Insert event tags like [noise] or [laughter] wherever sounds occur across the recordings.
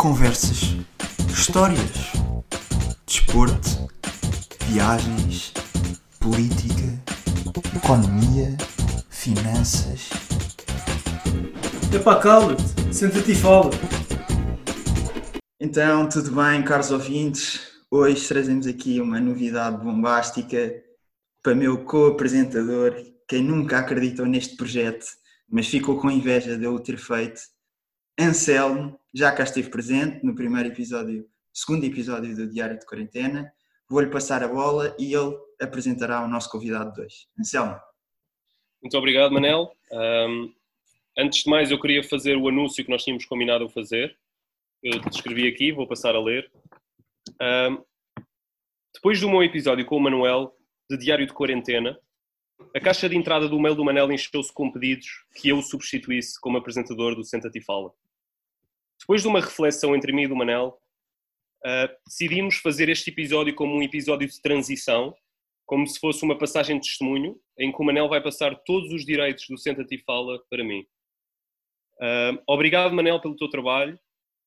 Conversas, histórias, desporto, viagens, política, economia, finanças. Epá, cala-te, senta-te e fala. Então, tudo bem, caros ouvintes? Hoje trazemos aqui uma novidade bombástica para meu co-apresentador, quem nunca acreditou neste projeto, mas ficou com inveja de eu o ter feito. Anselmo, já cá esteve presente no primeiro episódio, segundo episódio do Diário de Quarentena. Vou-lhe passar a bola e ele apresentará o nosso convidado de hoje. Anselmo. Muito obrigado, Manel. Um, antes de mais, eu queria fazer o anúncio que nós tínhamos combinado a fazer. Eu descrevi aqui, vou passar a ler. Um, depois do meu episódio com o Manuel, de Diário de Quarentena, a caixa de entrada do mail do Manel encheu-se com pedidos que eu substituísse como apresentador do Senta e Fala. Depois de uma reflexão entre mim e do Manel, uh, decidimos fazer este episódio como um episódio de transição, como se fosse uma passagem de testemunho, em que o Manel vai passar todos os direitos do Senta e Fala para mim. Uh, obrigado, Manel, pelo teu trabalho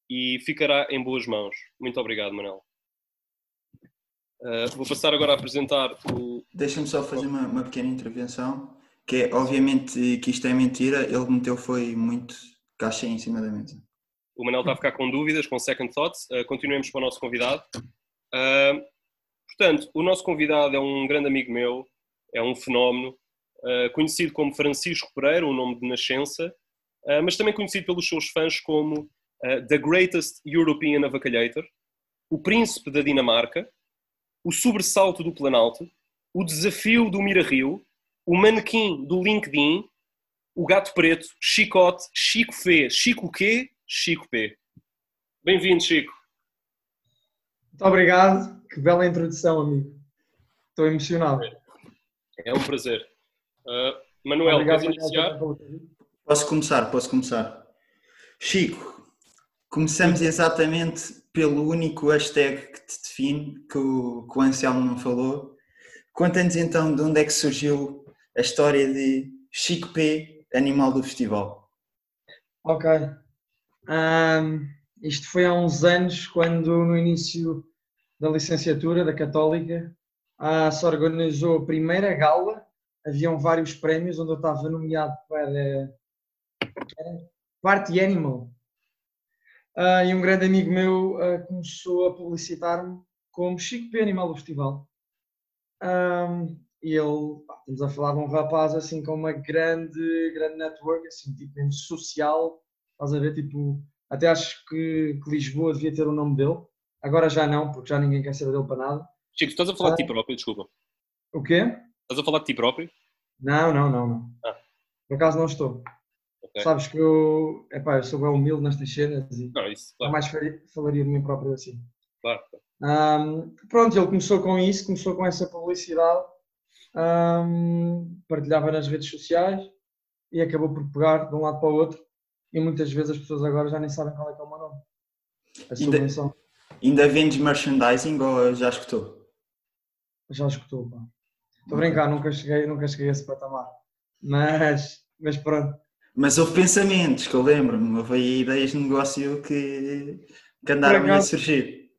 e ficará em boas mãos. Muito obrigado, Manel. Uh, vou passar agora a apresentar o. Deixa-me só fazer uma, uma, pequena intervenção, que é, obviamente, que isto é mentira, ele meteu foi muito caixa em cima da mesa. O Manel está a ficar com dúvidas, com second thoughts. Uh, continuemos para o nosso convidado. Uh, portanto, o nosso convidado é um grande amigo meu, é um fenómeno, conhecido como Francisco Pereira, um nome de nascença, mas também conhecido pelos seus fãs como The Greatest European Avacalhator, o príncipe da Dinamarca, o sobressalto do Planalto, o desafio do Mira Rio, o manequim do LinkedIn, o gato preto, Chicote, Chico Fê, Chico Q, Chico P. Bem-vindo, Chico. Muito obrigado. Que bela introdução, amigo. Estou emocionado. É um prazer. Uh, Manuel, obrigado, queres iniciar? Posso começar, posso começar. Chico, começamos exatamente pelo único hashtag que te define, que o, que o Anselmo não falou. Conta-nos então de onde é que surgiu a história de Chico P, animal do festival. Ok. Um, isto foi há uns anos, quando no início da licenciatura da Católica ah, se organizou a primeira gala. Haviam vários prémios onde eu estava nomeado para Party Animal, Uh, e um grande amigo meu uh, começou a publicitar-me como Chico P. Animal do Festival. Um, e ele, estamos a falar de um rapaz assim com uma grande, grande network, assim, tipo, em social, estás a ver, tipo, até acho que, que, Lisboa devia ter o nome dele, agora já não, porque já ninguém quer saber dele para nada. Chico, estás a falar de ti próprio, desculpa. O quê? Estás a falar de ti próprio? Não, não, não, não. Ah. Por acaso não estou. Okay. Sabes que eu, epá, eu sou bem humilde nestas cenas e não, isso, claro. mais falaria de mim próprio assim. Claro. Um, pronto, ele começou com isso, começou com essa publicidade, um, partilhava nas redes sociais e acabou por pegar de um lado para o outro. E muitas vezes as pessoas agora já nem sabem qual é que é o meu nome. A ainda, ainda vendes merchandising ou já escutou? Já escutou, pá. Estou a brincar, nunca cheguei, nunca cheguei a esse patamar. Mas, mas pronto. Mas houve pensamentos, que eu lembro-me, houve ideias de negócio que, que andaram a surgir.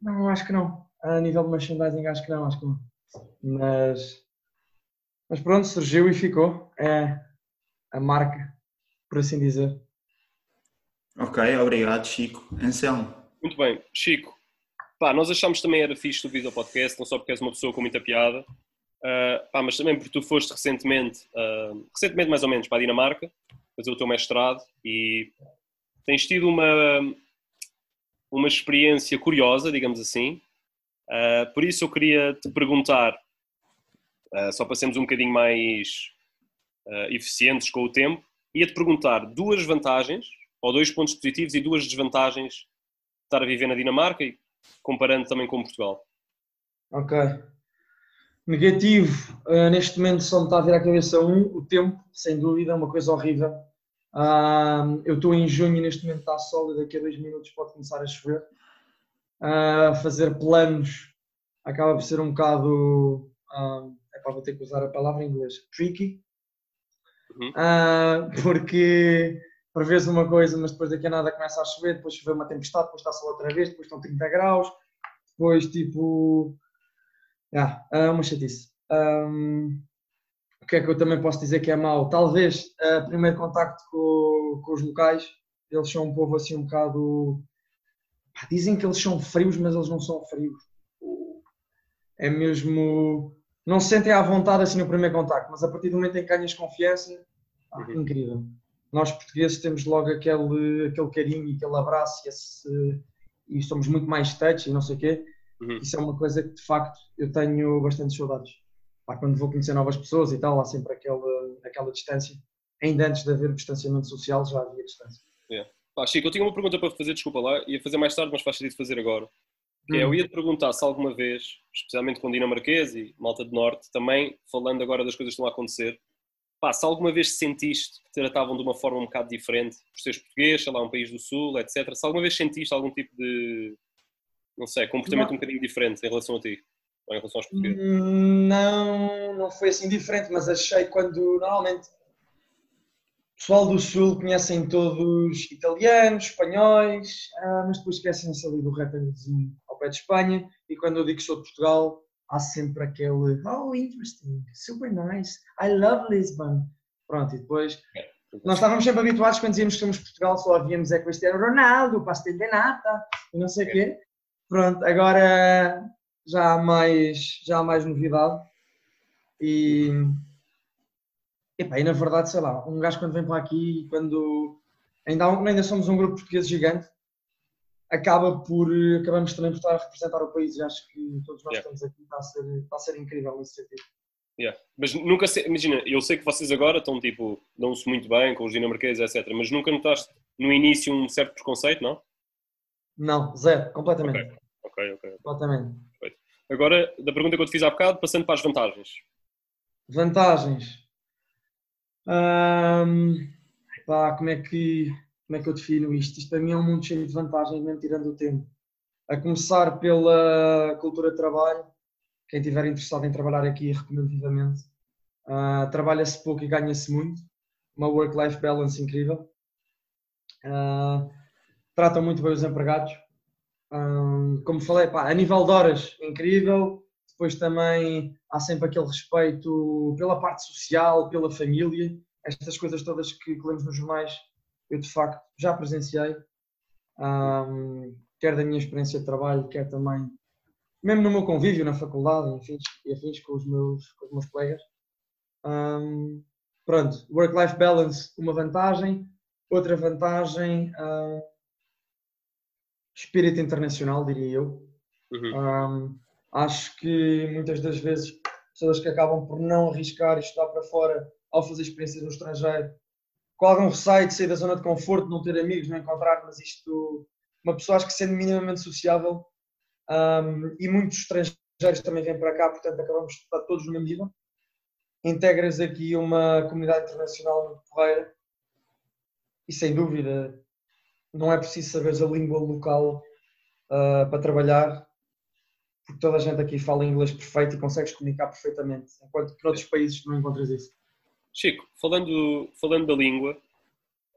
Não, acho que não. A nível de merchandising, acho que não, acho que não. Mas, mas pronto, surgiu e ficou. É a marca, por assim dizer. Ok, obrigado, Chico. Anselmo. Muito bem, Chico. Pá, nós achámos também era fixe o vídeo podcast, não só porque és uma pessoa com muita piada, uh, pá, mas também porque tu foste recentemente, uh, recentemente mais ou menos, para a Dinamarca, fazer o teu mestrado e tens tido uma, uma experiência curiosa, digamos assim. Uh, por isso eu queria te perguntar, só para sermos um bocadinho mais eficientes com o tempo, ia-te perguntar duas vantagens, ou dois pontos positivos e duas desvantagens de estar a viver na Dinamarca e comparando também com Portugal. Ok. Negativo, uh, neste momento só me está a vir à cabeça um, o tempo, sem dúvida, é uma coisa horrível. Uh, eu estou em junho neste momento está sol e daqui a dois minutos pode começar a chover. Uh, fazer planos acaba por ser um bocado, é para vou ter que usar a palavra em inglês, tricky, uhum. [laughs] porque prevês uma coisa, mas depois daqui a nada começa a chover, depois chover uma tempestade, depois está sol outra vez, depois estão 30 graus, depois tipo. Yeah, é uma chatice. Um, o que é que eu também posso dizer que é mau? Talvez uh, primeiro contacto com, com, os locais, eles são um povo assim um bocado. Pá, dizem que eles são frios, mas eles não são frios. É mesmo. Não se sentem à vontade assim no primeiro contacto, mas a partir do momento em que ganhas confiança, ah, uhum. incrível. Nós portugueses temos logo aquele, aquele carinho e aquele abraço e, esse, e somos muito mais touch e não sei o quê. Uhum. Isso é uma coisa que de facto eu tenho bastante saudades. Pá, quando vou conhecer novas pessoas e tal, há sempre aquela, aquela distância. Ainda antes de haver distanciamento social já havia distância. Yeah. Pá, Chico, eu tinha uma pergunta para fazer, desculpa lá, ia fazer mais tarde, mas faz sentido fazer agora. Que é, eu hum. ia te perguntar se alguma vez, especialmente com dinamarquês e malta do norte, também falando agora das coisas que estão a acontecer, pá, se alguma vez sentiste que te tratavam de uma forma um bocado diferente por seres português, sei lá, um país do sul, etc. Se alguma vez sentiste algum tipo de, não sei, comportamento não. um bocadinho diferente em relação a ti? Ou em relação aos portugueses? Não, não foi assim diferente, mas achei quando, normalmente, o pessoal do sul conhecem todos italianos, espanhóis, ah, mas depois esquecem-se ali do retângulozinho ao pé de Espanha, e quando eu digo que sou de Portugal, há sempre aquele oh, interesting, super nice, I love Lisbon. Pronto, e depois nós estávamos sempre habituados quando dizíamos que somos Portugal, só víamos é Cristiano Ronaldo, pastel de nata e não sei o quê. Pronto, agora já há mais, já há mais novidade e, epá, e na verdade, sei lá, um gajo quando vem para aqui, quando ainda, ainda somos um grupo português gigante, acaba por, acabamos também por estar a representar o país e acho que todos nós yeah. estamos aqui, está a ser, está a ser incrível nesse sentido. Yeah. Mas nunca, imagina, eu sei que vocês agora estão tipo, dão-se muito bem com os dinamarqueses, etc. Mas nunca notaste no início um certo preconceito, não? Não, zero, completamente. Ok, ok. okay. Completamente. Perfeito. Agora, da pergunta que eu te fiz há bocado, passando para as vantagens. Vantagens. Hum, pá, como é que como é que eu defino isto? Isto para mim é um mundo cheio de vantagens, mesmo tirando o tempo. A começar pela cultura de trabalho, quem estiver interessado em trabalhar aqui, recomendo vivamente. Uh, Trabalha-se pouco e ganha-se muito. Uma work-life balance incrível. Uh, tratam muito bem os empregados. Uh, como falei, pá, a nível de horas, incrível. Depois também há sempre aquele respeito pela parte social, pela família. Estas coisas todas que, que lemos nos jornais eu de facto já presenciei, um, quer da minha experiência de trabalho, quer também, mesmo no meu convívio na faculdade enfim, e afins com os meus, com os meus colegas. Um, pronto, work-life balance, uma vantagem. Outra vantagem, uh, espírito internacional, diria eu. Uhum. Um, acho que muitas das vezes pessoas que acabam por não arriscar e estudar para fora ao fazer experiências no estrangeiro com algum receio de sair da zona de conforto, não ter amigos, não encontrar, mas isto, uma pessoa acho que sendo minimamente sociável um, e muitos estrangeiros também vêm para cá, portanto acabamos de estar todos no nível. Integras aqui uma comunidade internacional muito porreira e sem dúvida não é preciso saber a língua local uh, para trabalhar, porque toda a gente aqui fala inglês perfeito e consegues comunicar perfeitamente, enquanto que noutros países não encontras isso. Chico, falando, falando da língua,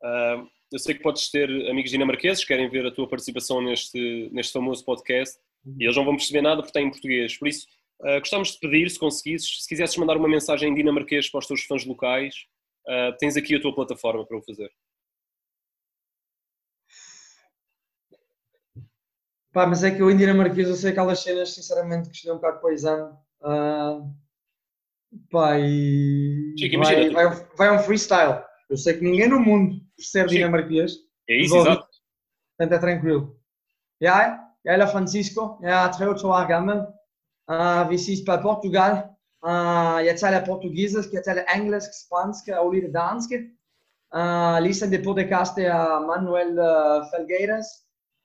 uh, eu sei que podes ter amigos dinamarqueses que querem ver a tua participação neste, neste famoso podcast e eles não vão perceber nada porque está em português. Por isso, uh, gostávamos de pedir, se conseguisses, se quisesses mandar uma mensagem em dinamarquês para os teus fãs locais, uh, tens aqui a tua plataforma para o fazer. Pá, mas é que eu em dinamarquês eu sei aquelas cenas, sinceramente, que estudei um bocado para o exame. Uh, E Chico, vai, vai, vai, um freestyle. Eu sei que ninguém no mundo percebe Chico. dinamarquês. É isso, exato. Portanto, é tranquilo. Ja, jeg Francisco. Jeg er 23 år gammel. Uh, vi ses på Portugal. Uh, jeg taler portugisisk, jeg taler engelsk, spansk og litt dansk. Uh, listen til podcastet av Manuel uh, Felgueiras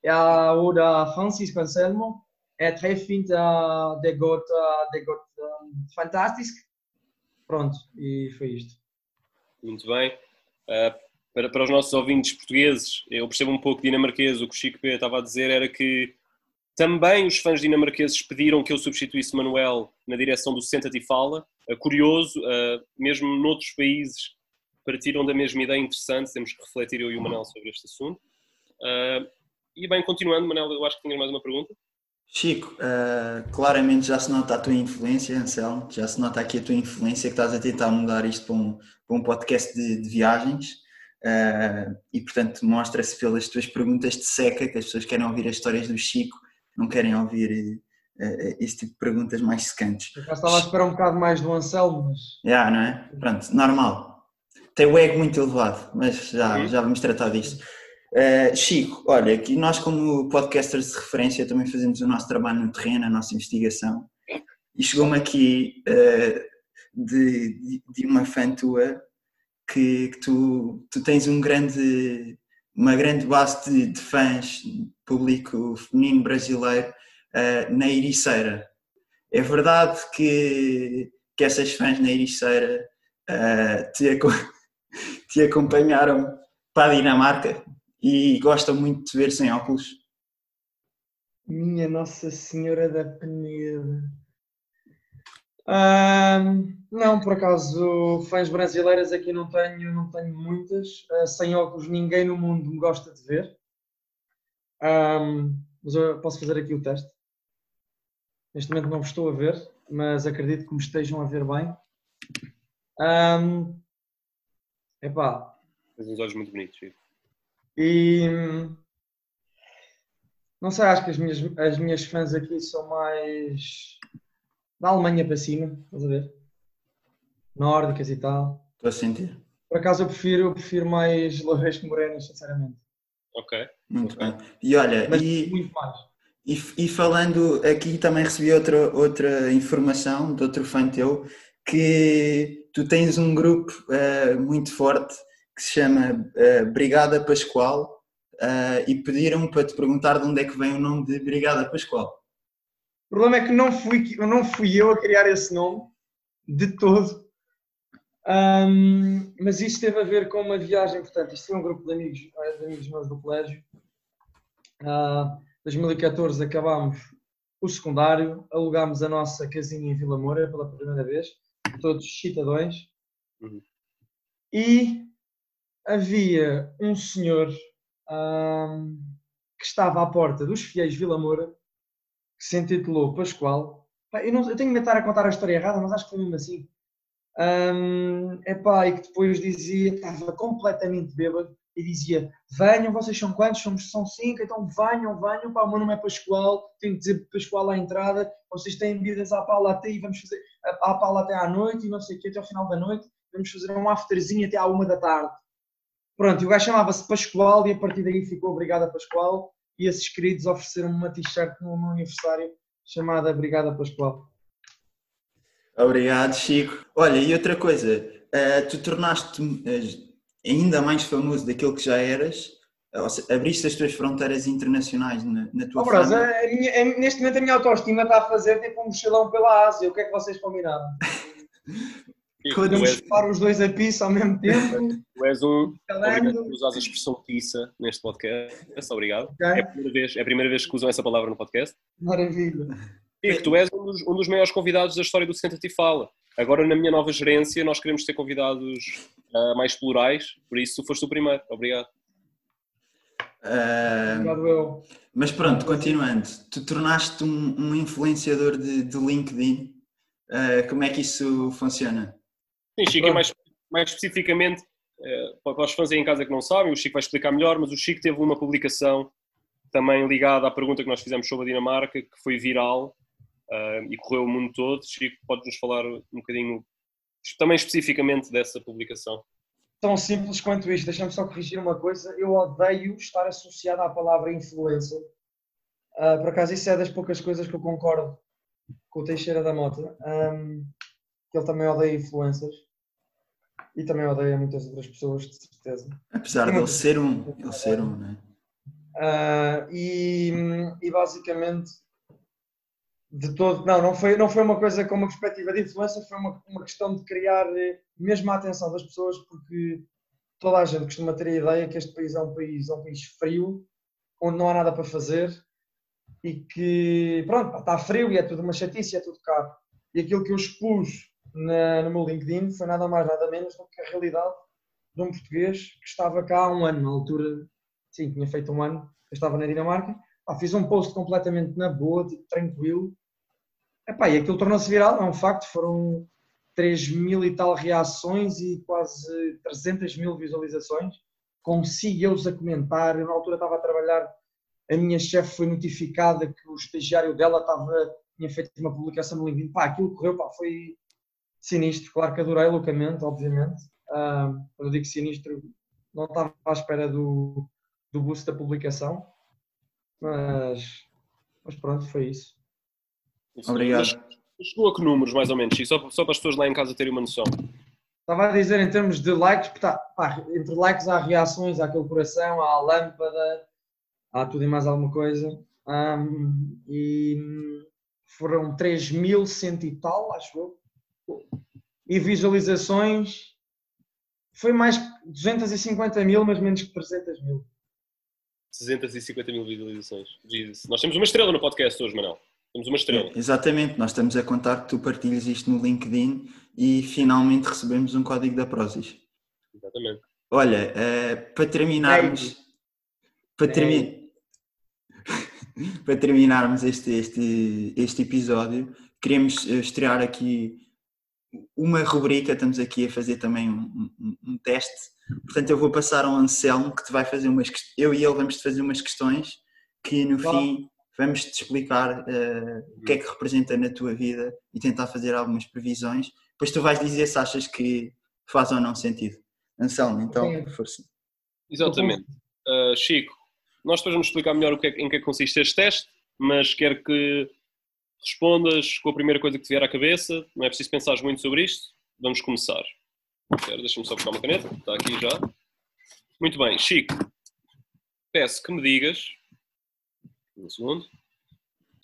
ja, og da Francisco Anselmo. É très fint, uh, det går, uh, det går uh, fantastisk. Pronto, e foi isto. Muito bem. Uh, para, para os nossos ouvintes portugueses, eu percebo um pouco dinamarquês, o que o Chico P estava a dizer era que também os fãs dinamarqueses pediram que eu substituísse Manuel na direção do Senta-te e Fala. Uh, curioso, uh, mesmo noutros países partiram da mesma ideia interessante, temos que refletir eu e o Manel sobre este assunto. E bem, continuando, Manel, eu acho que tinha mais uma pergunta. Chico, uh, claramente já se nota a tua influência, Anselmo, já se nota aqui a tua influência que estás a tentar mudar isto para um, para um podcast de, de viagens uh, e, portanto, mostra-se pelas tuas perguntas de seca que as pessoas querem ouvir as histórias do Chico, não querem ouvir uh, esse tipo de perguntas mais secantes. Eu já estava a esperar um bocado mais do Anselmo, mas. Já, não é? Pronto, normal. Tem o ego muito elevado, mas já, já vamos tratar disso. Uh, Chico, olha, aqui nós como podcasters de referência também fazemos o nosso trabalho no terreno, a nossa investigação e chegou-me aqui uh, de, de, uma fã tua que, que, tu, tu tens um grande, uma grande base de, de fãs, público feminino brasileiro uh, na Ericeira. É verdade que, que essas fãs na Ericeira te, [laughs] te acompanharam para a Dinamarca? E gosta muito de ver sem óculos? Minha Nossa Senhora da Peneda. Não, por acaso, fãs brasileiras aqui não tenho, não tenho muitas. Uh, sem óculos, ninguém no mundo me gosta de ver. Mas eu posso fazer aqui o teste. Neste momento não vos estou a ver, mas acredito que me estejam a ver bem. Um, epá. Tens uns olhos muito bonitos, Chico. E não sei, acho que as minhas, as minhas fãs aqui são mais da Alemanha para cima, estás a ver? Nórdicas e tal. Estou a sentir. Por acaso eu prefiro, eu prefiro mais que morenas, sinceramente. Ok. Muito okay. bem. E olha, Mas e, muito mais. E, e, falando aqui também recebi outra, outra informação de outro fã teu que tu tens um grupo uh, muito forte que se chama uh, Brigada Pascoal uh, e pediram para te perguntar de onde é que vem o nome de Brigada Pascoal. O problema é que não fui, não fui eu a criar esse nome, de todo. Um, mas isto teve a ver com uma viagem, portanto, isto foi um grupo de amigos, de amigos meus do colégio. Uh, 2014 acabámos o secundário, alugámos a nossa casinha em Vila Moura pela primeira vez, todos citadões. Uhum. E havia um senhor um, que estava à porta dos fiéis Vila Moura, que se intitulou Pascoal. Eu, não, eu tenho que estar a contar a história errada, mas acho que foi mesmo assim. Um, epá, e que depois dizia, estava completamente bêbado, e dizia: Venham, vocês são quantos? Somos, são cinco, então venham, venham. Pá, o meu nome é Pascoal, tenho que dizer Pascoal à entrada. Vocês têm bebidas à pala até e vamos fazer à pala até à noite e não sei o que, até ao final da noite. Vamos fazer um afterzinho até à uma da tarde. Pronto, e o gajo chamava-se Pascoal e a partir daí ficou Obrigada Pascoal e esses queridos ofereceram-me uma t-shirt no, no aniversário chamada Obrigada Pascoal. Obrigado, Chico. Olha, e outra coisa, uh, tu tornaste uh, ainda mais famoso daquilo que já eras, abriste as tuas fronteiras internacionais na, na tua oh, bros, a, a minha, a, Neste momento a minha autoestima está a fazer tipo um mochilão pela Ásia, o que é que vocês combinaram? [laughs] Podemos chupar os dois a pizza ao mesmo tempo. [laughs] Tu és um. Obrigado por usar a expressão pizza neste podcast. Obrigado. Okay. É, a primeira vez, é a primeira vez que usam essa palavra no podcast. Maravilha. E tu és um dos, um dos maiores convidados da história do Senta-te e Fala. Agora, na minha nova gerência, nós queremos ter convidados uh, mais plurais, por isso foste o primeiro. Obrigado. Uh, Obrigado eu. Mas pronto, continuando, tu tornaste um, um influenciador de, de LinkedIn. Uh, como é que isso funciona? Sim, Chico, mais, mais especificamente, uh, para os fãs aí em casa que não sabem, o Chico vai explicar melhor, mas o Chico teve uma publicação também ligada à pergunta que nós fizemos sobre a Dinamarca, que foi viral uh, e correu o mundo todo. Chico, podes-nos falar um bocadinho também especificamente dessa publicação? Tão simples quanto isto. Deixa-me só corrigir uma coisa. Eu odeio estar associado à palavra influencer. Uh, por acaso, isso é das poucas coisas que eu concordo com o Teixeira da Mota. Um, que ele também odeia influencers e também odeia muitas outras pessoas, de certeza. Apesar de ele ser um, ele ser um, né? Uh, e, e basicamente de todo, não, não foi, não foi uma coisa com uma perspectiva de influência, foi uma, uma questão de criar eh, mesmo a atenção das pessoas, porque toda a gente costuma ter a ideia que este país é um país, é um país frio, onde não há nada para fazer e que, pronto, está frio e é tudo uma chatice, é tudo caro. E aquilo que eu expus na, no meu LinkedIn foi nada mais, nada menos do que a realidade de um português que estava cá há um ano, na altura, sim, tinha feito um ano, eu estava na Dinamarca. Pá, fiz um post completamente na boa, tipo, tranquilo. Epá, e aquilo tornou-se viral, é um facto, foram 3 mil e tal reações e quase 300 mil visualizações, com CEOs a comentar. Eu, na altura, estava a trabalhar, a minha chefe foi notificada que o estagiário dela estava, tinha feito uma publicação no LinkedIn. Pá, aquilo correu, pá, foi sinistro. Claro que adorei loucamente, obviamente. Uh, eu digo sinistro, não estava à espera do, do boost da publicação, mas, mas pronto, foi isso. Obrigado. Chegou a que números, mais ou menos? E só, só para as pessoas lá em casa terem uma noção. Estava a dizer em termos de likes, tá, pá, entre likes há reações, há aquele coração, há a lâmpada, há tudo e mais alguma coisa. Um, e foram 3.100 e tal, acho eu. E visualizações foi mais 250 mil, mas menos que 300 mil. 250 mil visualizações. Jesus. Nós temos uma estrela no podcast hoje, Manel. Temos uma estrela. É, exatamente, nós estamos a contar que tu partilhas isto no LinkedIn e finalmente recebemos um código da Prozis. Exatamente. Olha, uh, para terminarmos. Para, termi [laughs] para terminarmos este, este, este episódio, queremos eh, estrear aqui uma rubrica. Estamos aqui a fazer também um, um, um teste. Portanto, eu vou passar ao Anselmo que te vai fazer umas. Eu e ele vamos te fazer umas questões que no fim vamos te explicar uh, o que é que representa na tua vida e tentar fazer algumas previsões. Depois tu vais dizer se achas que faz ou não sentido. Anselmo, então, força. Exatamente. Uh, Chico, nós depois vamos explicar melhor o que é, em que é que consiste este teste, mas quero que respondas com a primeira coisa que te vier à cabeça. Não é preciso pensar muito sobre isto. Vamos começar. Deixa-me só buscar uma caneta. Está aqui já. Muito bem. Chico, peço que me digas um segundo.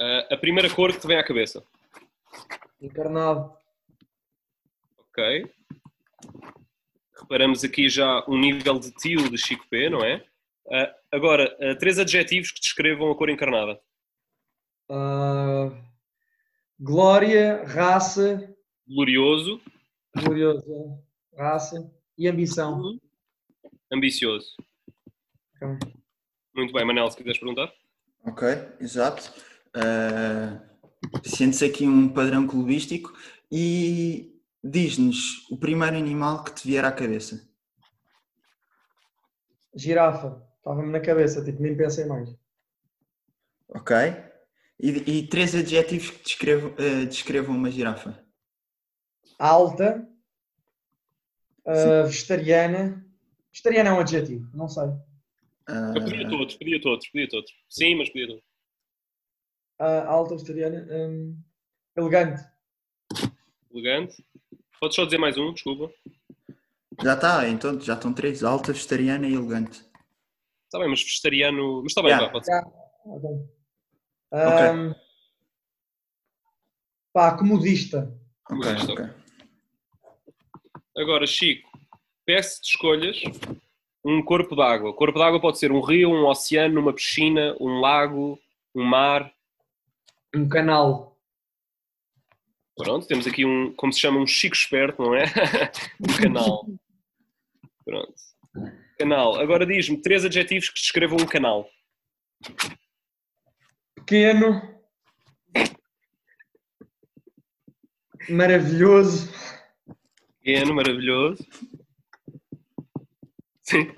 Uh, a primeira cor que te vem à cabeça? Encarnado. Ok. Reparamos aqui já um nível de tio de Chico P, não é? Uh, agora, uh, três adjetivos que descrevam a cor encarnada. Glória, raça. Glorioso. Glorioso. Raça. E ambição. Ambicioso. Okay. Muito bem, Manel, se quiseres perguntar. Ok, exato. Uh, Sentes aqui um padrão clubístico e diz-nos o primeiro animal que te vier à cabeça. Girafa. Estava-me na cabeça, tipo, nem pensei mais. Ok. E, e três adjetivos que descrevam, uh, descrevam uma girafa. Alta. Uh, vegetariana. Vegetariana é um adjetivo, não sei. Uh... Eu podia todos, podia todos, podia todos. Sim, mas podia todos. Uh, alta, vegetariana. Um, elegante. Elegante. Podes só dizer mais um, desculpa. Já está, então já estão três. Alta, vegetariana e elegante. Está bem, mas vegetariano. Mas está bem, yeah. pode ser. Yeah. Okay. Um, okay. Pá, comodista. Comodista. Okay, Agora, Chico, peço-te escolhas um corpo d'água. O corpo d'água pode ser um rio, um oceano, uma piscina, um lago, um mar. Um canal. Pronto, temos aqui um, como se chama, um chico esperto, não é? [laughs] um canal. Pronto. Canal. Agora diz-me três adjetivos que descrevam um canal. Pequeno. Maravilhoso. Pequeno, maravilhoso. Sim.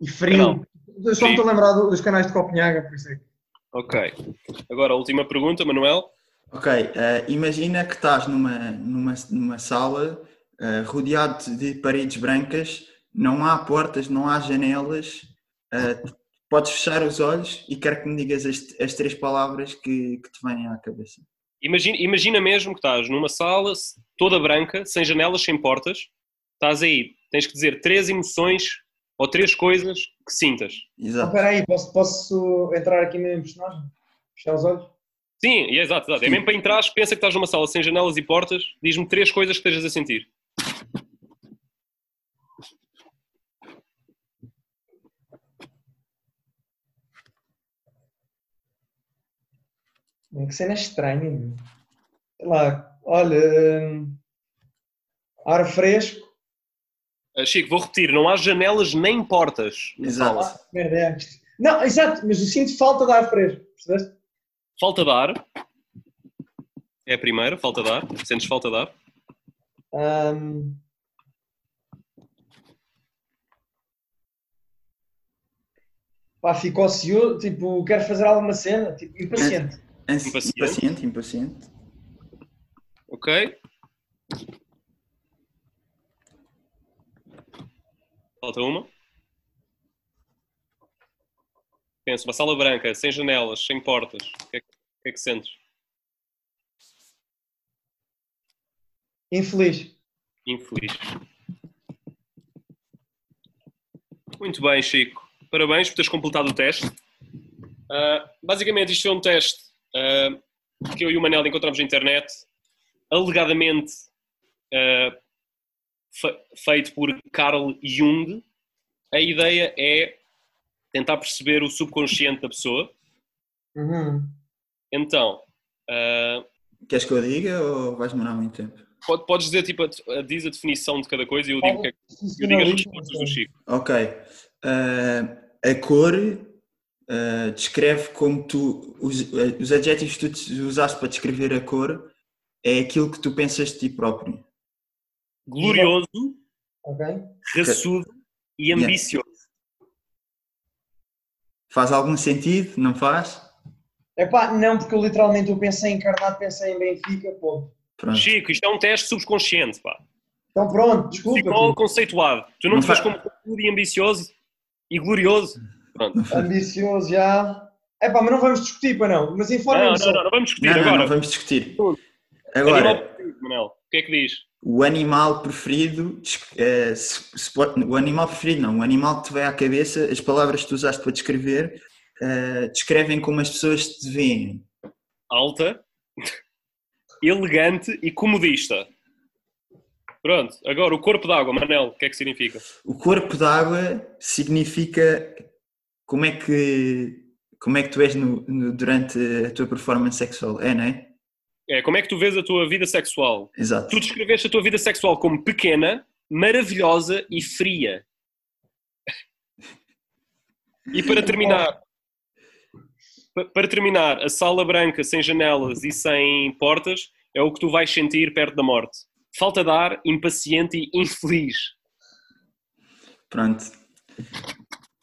E frio. Eu só me estou a lembrar dos canais de Copenhaga, por isso é. Ok. Agora a última pergunta, Manuel. Ok. Uh, imagina que estás numa, numa, numa sala uh, rodeado de paredes brancas, não há portas, não há janelas, uh, podes fechar os olhos e quero que me digas as, as três palavras que, que te vêm à cabeça. Imagina, imagina mesmo que estás numa sala toda branca, sem janelas, sem portas, estás aí, tens que dizer três emoções ou três coisas que sintas. Exato. Espera aí, posso, posso entrar aqui mesmo em personagem? Fechar os olhos? Sim, é exato, exato. É mesmo para entrar, pensa que estás numa sala sem janelas e portas, diz-me três coisas que estejas a sentir. Que cena estranha. Sei lá, olha. Hum, Ar fresco. Ah, Chico, vou repetir, não há janelas nem portas. Exato. sala. Merda, é. Não, exato, mas eu sinto falta de ar fresco. Percebeste? Falta de ar. É a primeira, falta de ar. Sentes falta de ar? Ahm. Pá, fico ocioso, tipo, quero fazer alguma cena, tipo, impaciente. Ansi- Impaciente. Impaciente, impaciente. Ok. Falta uma. Penso, uma sala branca, sem janelas, sem portas. O que é que, que, é que sentes? Infeliz. Infeliz. Muito bem, Chico. Parabéns por teres completado o teste. Ah, basicamente, isto é um teste ah, que eu e o Manel encontramos na internet, alegadamente ah, fe- feito por Carl Jung. A ideia é tentar perceber o subconsciente da pessoa. Uhum. Então, ah, Queres que eu diga ou vais demorar muito tempo? pode- podes dizer, tipo, a, a- diz a definição de cada coisa e eu digo, o que é que- eu digo as respostas do Chico. Ok. Ah, a cor ah, descreve como tu. Os, os adjetivos que tu usaste para descrever a cor é aquilo que tu pensas de ti próprio. Glorioso, Ok? raçudo e Yeah. ambicioso. Faz algum sentido? Não faz? Epá, não, porque eu literalmente eu pensei em Encarnado, pensei em Benfica, pô. Pronto. Chico, isto é um teste subconsciente, pá. Então pronto, desculpa. Psicólogo tio. conceituado. Tu não, Não te vês fa- como e ambicioso e glorioso. Pronto. [laughs] Ambicioso já. Epá, mas não vamos discutir, para não. Mas Não, informa-me não, só. não, não vamos discutir Não, não, agora. não vamos discutir. Animal Agora, preferido, Manel. O que é que diz? o animal preferido, pode- o animal preferido não, o animal que te vai à cabeça, as palavras que tu usaste para descrever, eh, descrevem como as pessoas te veem. Alta, elegante e comodista. Pronto, agora o corpo d'água, Manel, o que é que significa? O corpo d'água significa como é que como é que tu és no- no- durante a tua performance sexual, é, não é? É, como é que tu vês a tua vida sexual? Exato. Tu descreveste a tua vida sexual como pequena, maravilhosa e fria. E para [laughs] terminar, pa- para terminar, a sala branca sem janelas e sem portas é o que tu vais sentir perto da morte. Falta de ar, impaciente e infeliz. Pronto.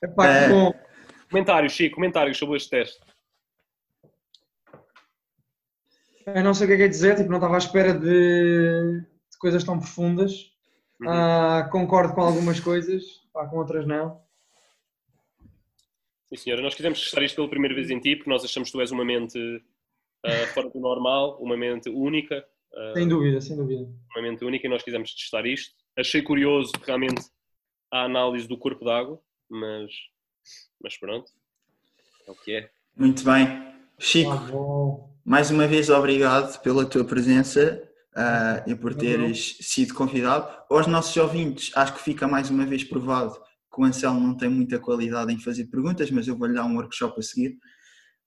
Epá, É. que bom. Comentários, Chico, comentários sobre este teste. Eu não sei o que é que é dizer, tipo, não estava à espera de, de coisas tão profundas. Uhum. Ah, concordo com algumas coisas, pá, com outras não. Sim, senhora. Nós quisemos testar isto pela primeira vez em ti, porque nós achamos que tu és uma mente ah, [laughs] fora do normal, uma mente única. ah, Sem dúvida, sem dúvida. uma mente única e nós quisemos testar isto. Achei curioso realmente a análise do corpo d'água, mas, mas pronto, é o que é. Muito bem. Chico, Ah, mais uma vez obrigado pela tua presença ah, e por Não, teres sido convidado. Aos nossos ouvintes, acho que fica mais uma vez provado que o Anselmo não tem muita qualidade em fazer perguntas, mas eu vou-lhe dar um workshop a seguir.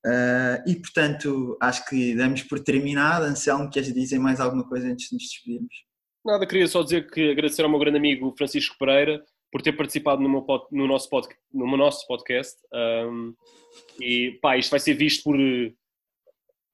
Ah, e portanto, acho que damos por terminado. Anselmo, queres dizer mais alguma coisa antes de nos despedirmos? Nada, queria só dizer que agradecer ao meu grande amigo Francisco Pereira por ter participado no, pod- no, nosso, pod- no nosso podcast. Um, e pá, isto vai ser visto por eh,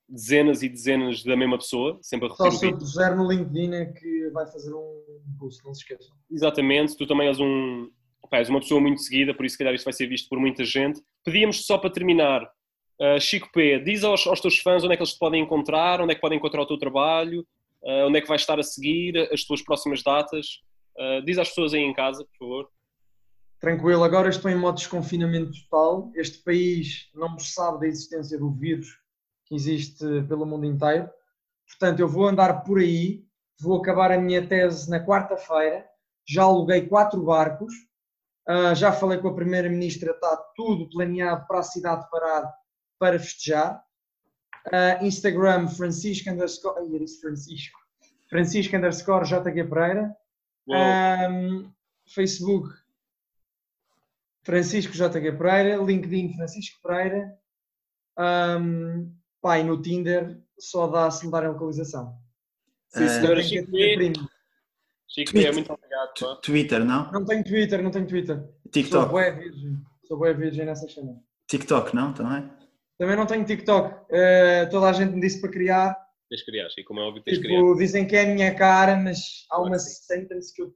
dezenas e dezenas da mesma pessoa, sempre a Só repetir o se puser no LinkedIn é que vai fazer um post, não se esqueçam. Exatamente, tu também és um pá, és uma pessoa muito seguida, por isso se calhar isto vai ser visto por muita gente. Pedíamos só para terminar, uh, Chico P, diz aos, aos teus fãs onde é que eles te podem encontrar, onde é que podem encontrar o teu trabalho, uh, onde é que vais estar a seguir, as tuas próximas datas. Uh, diz às pessoas aí em casa, por favor. Tranquilo, agora estou em modo de desconfinamento total. Este país não sabe da existência do vírus que existe pelo mundo inteiro. Portanto, eu vou andar por aí, vou acabar a minha tese na quarta-feira. Já aluguei quatro barcos, ah, já falei com a Primeira-Ministra, está tudo planeado para a cidade parar para festejar. Ah, Instagram, Francisco underscore. Francisco. Francisco underscore JG Pereira. Ahm, Facebook Francisco JG Pereira, LinkedIn Francisco Pereira, pá, e no Tinder só dá se me darem localização. Sim, senhora Tem que Chico. Chico, Twitter. é muito obrigado. pá. Twitter, não? Não tenho Twitter, não tenho Twitter. Sou TikTok. virgem. Sou bué virgem nessa cena. TikTok, não? Também? Também não tenho TikTok. Eh, toda a gente me disse para criar. Tens criar, Chico, como é óbvio, tens de criar. Tipo, dizem que é a minha cara, mas há uma sentence que eu.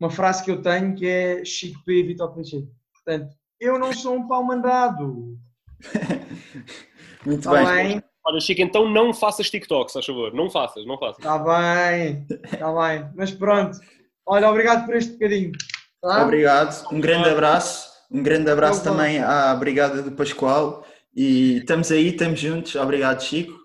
Uma frase que eu tenho que é Chico P. Vitor Clichê. Portanto, eu não sou um pau mandado. [laughs] Muito Está bem. bem? Olha, Chico, então não faças TikTok, se faz favor. Não faças, não faças. Está bem. Está bem. Mas pronto. Olha, obrigado por este bocadinho. Tá? Obrigado. Um grande abraço. Um grande abraço Eu vou. também à Brigada do Pascoal. E estamos aí, estamos juntos. Obrigado, Chico.